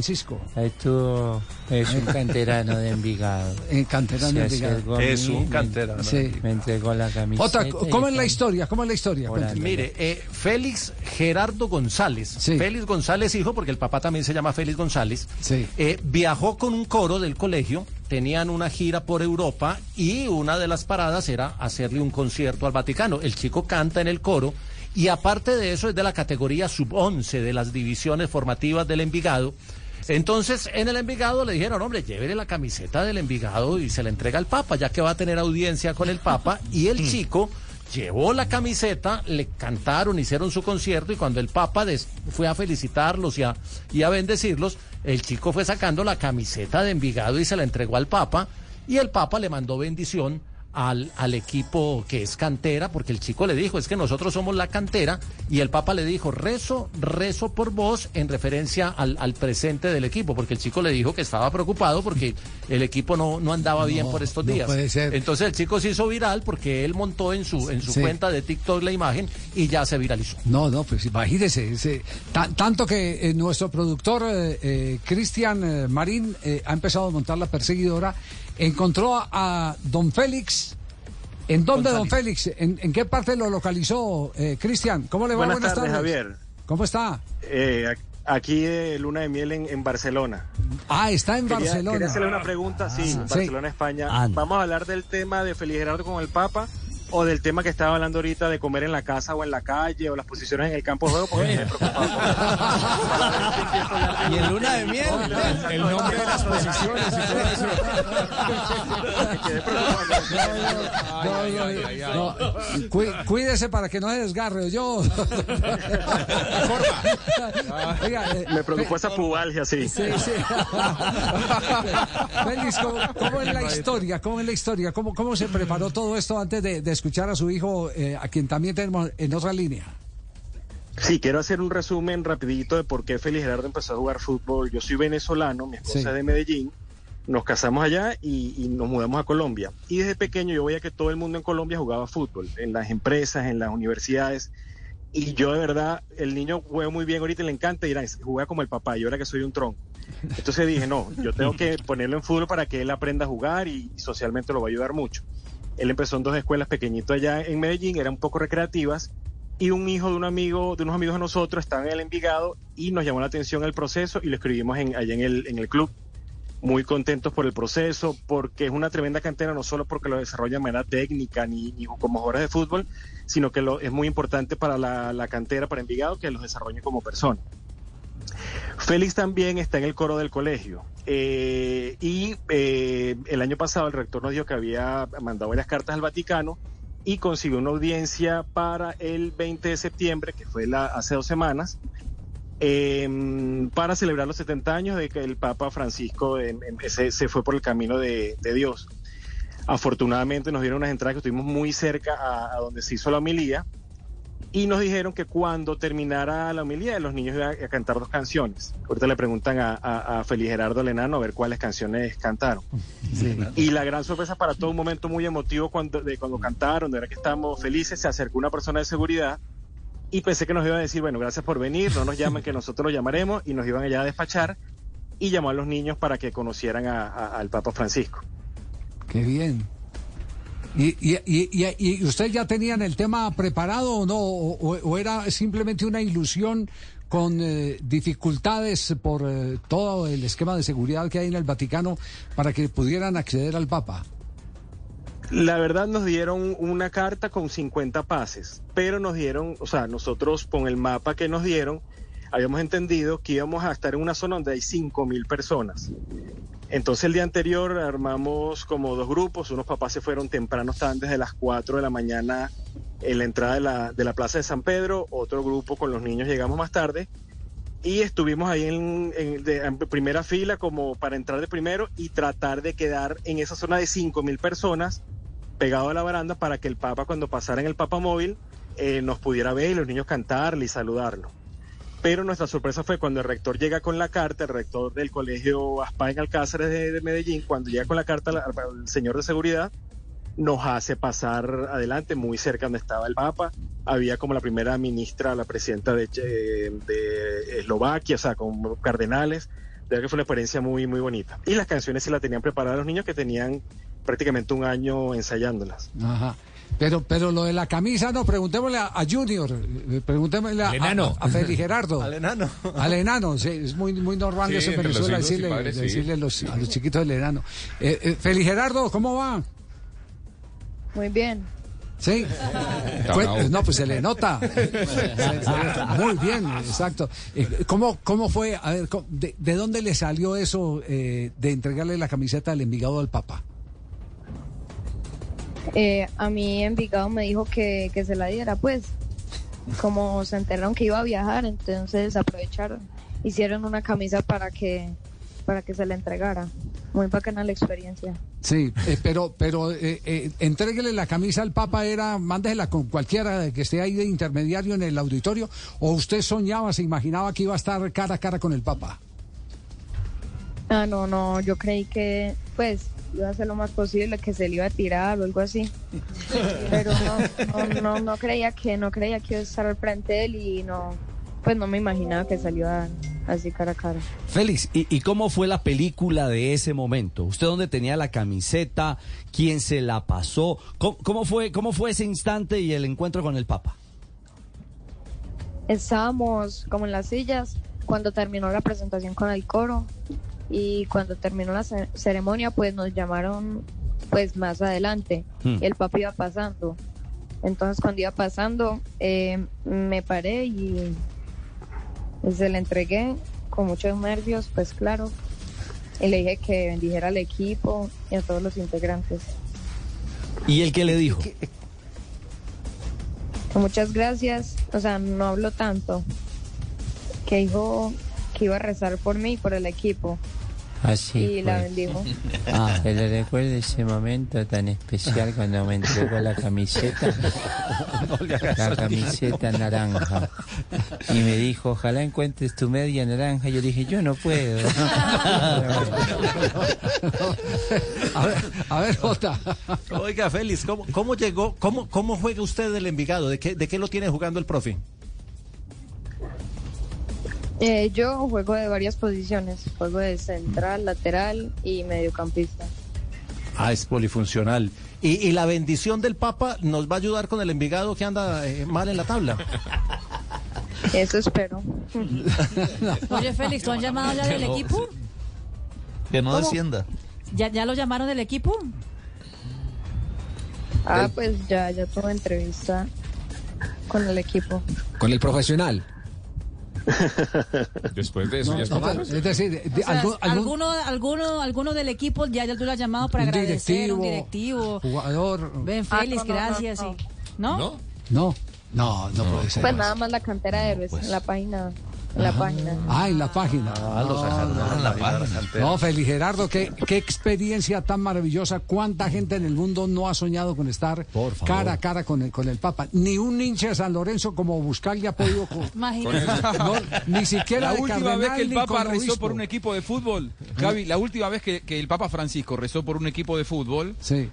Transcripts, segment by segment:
Francisco. Estuvo, es un canterano de Envigado. En canterano de Envigado. Es un me- canterano. Sí. Me entregó la camiseta. Y ¿cómo es la historia? ¿Cómo es la historia? Mire, eh, Félix Gerardo González, Sí. Félix González hijo, porque el papá también se llama Félix González, Sí. eh, viajó con un coro del colegio, tenían una gira por Europa y una de las paradas era hacerle un concierto al Vaticano. El chico canta en el coro y aparte de eso es de la categoría sub-11 de las divisiones formativas del Envigado. Entonces, en el Envigado le dijeron, hombre, llévele la camiseta del Envigado y se la entrega al Papa, ya que va a tener audiencia con el Papa. Y el chico llevó la camiseta, le cantaron, hicieron su concierto y cuando el Papa des- fue a felicitarlos y a, y a bendecirlos, el chico fue sacando la camiseta de Envigado y se la entregó al Papa y el Papa le mandó bendición al, al equipo que es cantera, porque el chico le dijo, es que nosotros somos la cantera, y el Papa le dijo, rezo, rezo por vos, en referencia al, al presente del equipo, porque el chico le dijo que estaba preocupado porque el equipo no, no andaba bien por estos no días. puede ser. Entonces el chico se hizo viral porque él montó en su, en su Sí. cuenta de TikTok la imagen y ya se viralizó. No, no, pues imagínese. ese- ta- tanto que eh, nuestro productor, eh, eh, Cristian eh, Marín, ha empezado a montar la perseguidora. Encontró a, a don Félix. ¿En dónde, don Félix? ¿En, en qué parte lo localizó, eh, Cristian? ¿Cómo le va? Buenas tardes, Javier. ¿Cómo está? Eh, aquí de Luna de Miel en, en Barcelona. Ah, está en Quería, Barcelona. quería hacerle una pregunta, sí, en Sí. Barcelona, España. ¿Vamos a hablar del tema de Feliz Gerardo con el Papa o del tema que estaba hablando ahorita de comer en la casa o en la calle o las posiciones en el campo de juego? Porque me he preocupado por- Y en luna de miel. El nombre de las posiciones y todo eso. Me quedé preocupado. No, no, no. Cuí- Cuídese para que no se desgarre. Yo. Oiga, eh, Me preocupó esa pubalgia, sí. Sí, sí. Félix, ¿cómo, cómo es la historia? ¿Cómo es la historia? ¿Cómo, cómo se preparó todo esto antes de, de escuchar a su hijo, eh, a quien también tenemos en otra línea? Sí, quiero hacer un resumen rapidito de por qué Félix Gerardo empezó a jugar fútbol. Yo soy venezolano, mi esposa Sí. es de Medellín, nos casamos allá y, y nos mudamos a Colombia. Y desde pequeño yo veía que todo el mundo en Colombia jugaba fútbol, en las empresas, en las universidades. Y yo de verdad, el niño juega muy bien ahorita y le encanta ir a juega como el papá, yo ahora que soy un tronco. Entonces dije, no, yo tengo que ponerlo en fútbol para que él aprenda a jugar y, y socialmente lo va a ayudar mucho. Él empezó en dos escuelas pequeñitas allá en Medellín, eran un poco recreativas, y un hijo de un amigo, de unos amigos de nosotros, estaba en el Envigado y nos llamó la atención el proceso y lo escribimos en, allá en el, en el club. Muy contentos por el proceso, porque es una tremenda cantera, no solo porque lo desarrolla de manera técnica ni, ni como jugadores de fútbol, sino que es muy importante para la, la cantera, para Envigado, que los desarrolle como persona. Félix también está en el coro del colegio. Eh, y eh, el año pasado el rector nos dijo que había mandado varias cartas al Vaticano y consiguió una audiencia para el 20 de septiembre, que fue hace dos semanas, eh, para celebrar los 70 años de que el Papa Francisco en- se, fue por el camino de, de Dios. Afortunadamente nos dieron unas entradas que estuvimos muy cerca a, a donde se hizo la homilía y nos dijeron que cuando terminara la homilía los niños iban a cantar dos canciones. Ahorita le preguntan a, a, a Feliz Gerardo Lenano a ver cuáles canciones cantaron. Y la gran sorpresa para todo un momento muy emotivo cuando, de cuando cantaron, de verdad que estábamos felices, se acercó una persona de seguridad y pensé que nos iban a decir, bueno, gracias por venir, no nos llaman, que nosotros los llamaremos y nos iban allá a despachar y llamó a los niños para que conocieran a- a- al Papa Francisco. Qué bien. ¿Y, y, y, y- y usted ya tenían el tema preparado o no? ¿O, era simplemente una ilusión con eh, dificultades por eh, todo el esquema de seguridad que hay en el Vaticano para que pudieran acceder al Papa? La verdad nos dieron una carta con 50 pases, pero nos dieron, o sea, nosotros con el mapa que nos dieron, habíamos entendido que íbamos a estar en una zona donde hay 5 mil personas. Entonces el día anterior armamos como dos grupos, unos papás se fueron temprano, estaban desde las 4 de la mañana en la entrada de la, de la Plaza de San Pedro, otro grupo con los niños llegamos más tarde. Y estuvimos ahí en, en- primera fila como para entrar de primero y tratar de quedar en esa zona de 5 mil personas pegado a la baranda para que el Papa cuando pasara en el Papa móvil eh, nos pudiera ver y los niños cantarle y saludarlo. Pero nuestra sorpresa fue cuando el rector llega con la carta, el rector del colegio Aspain Alcázares de, de Medellín, cuando llega con la carta al, señor de seguridad, nos hace pasar adelante, muy cerca donde estaba el Papa. Había como la primera ministra, la presidenta de, de Eslovaquia, o sea, con cardenales, verdad que fue una experiencia muy, muy bonita. Y las canciones se las tenían preparadas los niños que tenían prácticamente un año ensayándolas. Ajá. Pero, pero lo de la camisa, no, preguntémosle a, a Junior, eh, preguntémosle a, Al enano. a, a Feli Gerardo. Al enano. Al enano, sí, es muy, muy normal Sí, eso en Venezuela decirle, padres, sí. decirle los- a los chiquitos del enano. Eh, eh, Feli Gerardo, ¿cómo va? Muy bien. Sí. Pues, no, pues se le nota. Muy bien, exacto. Eh, ¿Cómo, cómo fue? A ver, ¿cómo- de, de dónde le salió eso eh, de entregarle la camiseta del Envigado al Papa? Eh, a mí Envigado me dijo que, que se la diera, pues. Como se enteraron que iba a viajar, entonces aprovecharon. Hicieron una camisa para que, para que se la entregara. Muy bacana la experiencia. Sí, eh, pero, pero eh, eh, entréguele la camisa al Papa, era, mándesela con cualquiera que esté ahí de intermediario en el auditorio, o usted soñaba, se imaginaba que iba a estar cara a cara con el Papa. Ah, no, no, yo creí que, pues, iba a hacer lo más posible, que se le iba a tirar o algo así. Pero no, no, no, no creía que, no creía que iba a estar al frente de él y no, pues no me imaginaba que salió a- así cara a cara. Félix, ¿y, y cómo fue la película de ese momento? ¿Usted dónde tenía la camiseta? ¿Quién se la pasó? ¿Cómo, cómo fue, ¿Cómo fue ese instante y el encuentro con el Papa? Estábamos como en las sillas cuando terminó la presentación con el coro y cuando terminó la ce- ceremonia pues nos llamaron pues más adelante Hmm. el papi iba pasando entonces cuando iba pasando eh, me paré y, y se le entregué con muchos nervios pues claro y le dije que bendijera al equipo y a todos los integrantes ¿Y el que le dijo? Muchas gracias. O sea, no hablo tanto. Que dijo que iba a rezar por mí y por el equipo. Así y la fue. bendijo. Ah, Se le recuerda ese momento tan especial cuando me entregó la camiseta, la camiseta naranja. Y me dijo, ojalá encuentres tu media naranja. Yo dije, yo no puedo. A ver, a ver, Jota. Oiga, Félix, ¿cómo, cómo llegó, cómo, cómo juega usted del Envigado? ¿De qué, ¿De qué lo tiene jugando el profe? Eh, yo juego de varias posiciones. Juego de central, lateral y mediocampista. Ah, es polifuncional. ¿Y, y la bendición del Papa nos va a ayudar con el Envigado que anda eh, mal en la tabla? Eso espero. Oye, Félix, ¿tú has llamado ya del equipo? Que no ¿Cómo? descienda. ¿Ya, ¿Ya lo llamaron del equipo? Ah, pues ya, ya tuve entrevista con el equipo. Con el profesional. Después de eso ya es No, pero, es decir, de- O sea, algún- algún- alguno, alguno, alguno del equipo ya, ya tú lo has llamado para un agradecer, un directivo. jugador. Ven, Ah, Félix, no, no, no, gracias. no. y- ¿No? ¿No? No, no, no puede ser. Pues nada más la cantera de héroes en la página. En la página. Ah, en la página. Ah, lo sacaron en la página. No, Feli Gerardo, qué, qué experiencia tan maravillosa. ¿Cuánta gente en el mundo no ha soñado con estar cara a cara con el, con el Papa? Ni un hincha de San Lorenzo como Buscalia ha podido... Imagínate. no, ni siquiera La de última Cardenal vez que el Papa rezó por un equipo de fútbol, Javi, la última vez que, que el Papa Francisco rezó por un equipo de fútbol, Sí.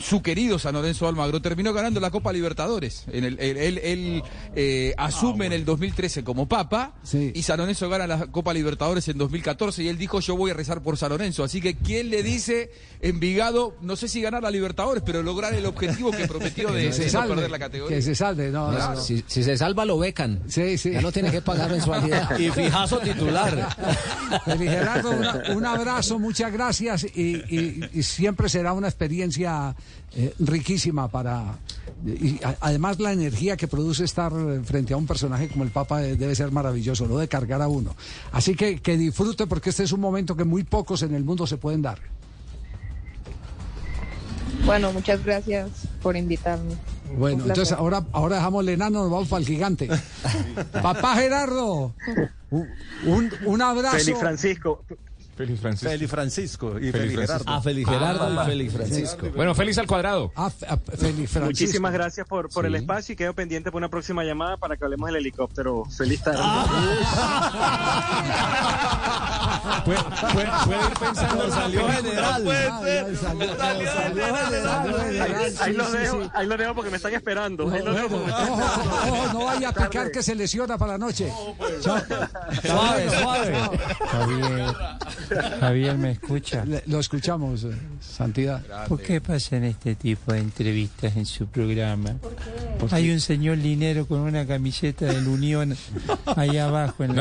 Su querido San Lorenzo Almagro terminó ganando la Copa Libertadores. En el, él eh, asume en el 2013 como Papa Sí. y San Lorenzo gana la Copa Libertadores en 2014 y él dijo yo voy a rezar por San Lorenzo. Así que ¿quién le dice Envigado, no sé si ganar la Libertadores, pero lograr el objetivo que prometió de, Que se de no perder la categoría? Que se salve, no, no, no. Si, si se salva, lo becan. Sí, sí. Ya no tiene que pagar mensualidad. y fijazo titular. Feli Gerardo, una- un abrazo, muchas gracias y, y- y siempre será una experiencia eh, riquísima para... Y a- además la energía que produce estar eh, frente a un personaje como el Papa eh, debe ser maravilloso, lo de cargar a uno. Así que que disfrute porque este es un momento que muy pocos en el mundo se pueden dar. Bueno, muchas gracias por invitarme. Bueno, entonces ahora, ahora dejamos el enano, nos vamos para el gigante. Papá Gerardo, un, un, abrazo. Félix Francisco, Félix Francisco. Félix Francisco y Félix. Gerardo. Ah, Félix Gerardo Ah, y Félix Francisco. Bueno, Félix al cuadrado. Ah, ah, Félix Francisco. Muchísimas gracias por, por el espacio y quedo pendiente para una próxima llamada para que hablemos del helicóptero. Feliz tarde. Puede, puede- puede ir pensando Salió general. Ah, Ahí, general, ahí sí, lo dejo, ahí lo dejo porque me están esperando. Ahí lo dejo ojo, no vaya a picar que se lesiona para la noche. Chao. Suave, suave. Javier, Javier, ¿me escucha? Le- Lo escuchamos, eh, Santidad. ¿Por qué pasan este tipo de entrevistas en su programa? Hay un señor linero con una camiseta de la Unión ahí abajo en la